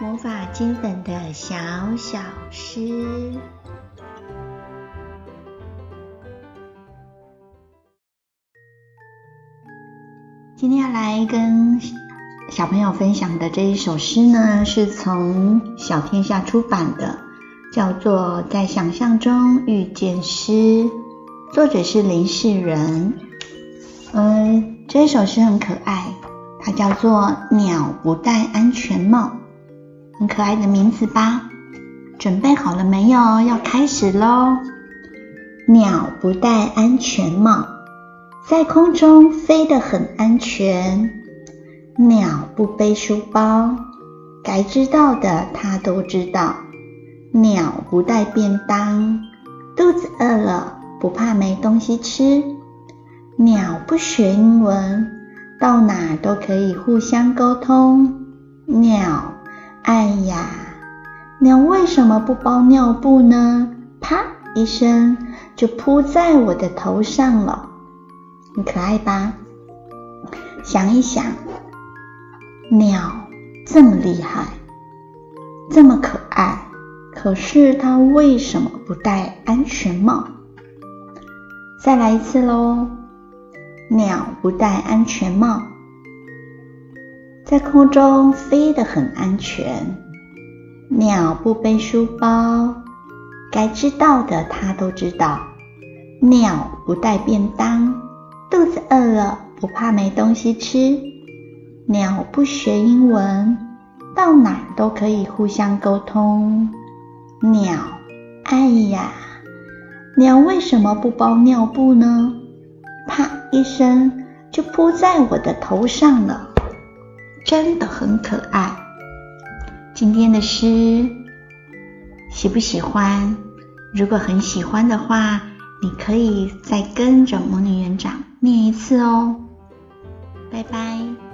魔法金粉的小小诗。今天要来跟小朋友分享的这一首诗呢，是从小天下出版的，叫做《在想象中遇见诗》，作者是林世仁。嗯，这首诗很可爱，它叫做《鸟不戴安全帽》。很可爱的名字吧？准备好了没有？要开始喽！鸟不戴安全帽，在空中飞得很安全。鸟不背书包，该知道的它都知道。鸟不带便当，肚子饿了不怕没东西吃。鸟不学英文，到哪都可以互相沟通。鸟。哎呀，鸟为什么不包尿布呢？啪一声就扑在我的头上了，很可爱吧？想一想，鸟这么厉害，这么可爱，可是它为什么不戴安全帽？再来一次喽，鸟不戴安全帽。在空中飞得很安全，鸟不背书包，该知道的它都知道。鸟不带便当，肚子饿了不怕没东西吃。鸟不学英文，到哪都可以互相沟通。鸟，哎呀，鸟为什么不包尿布呢？啪一声就扑在我的头上了。真的很可爱。今天的诗喜不喜欢？如果很喜欢的话，你可以再跟着魔女园长念一次哦。拜拜。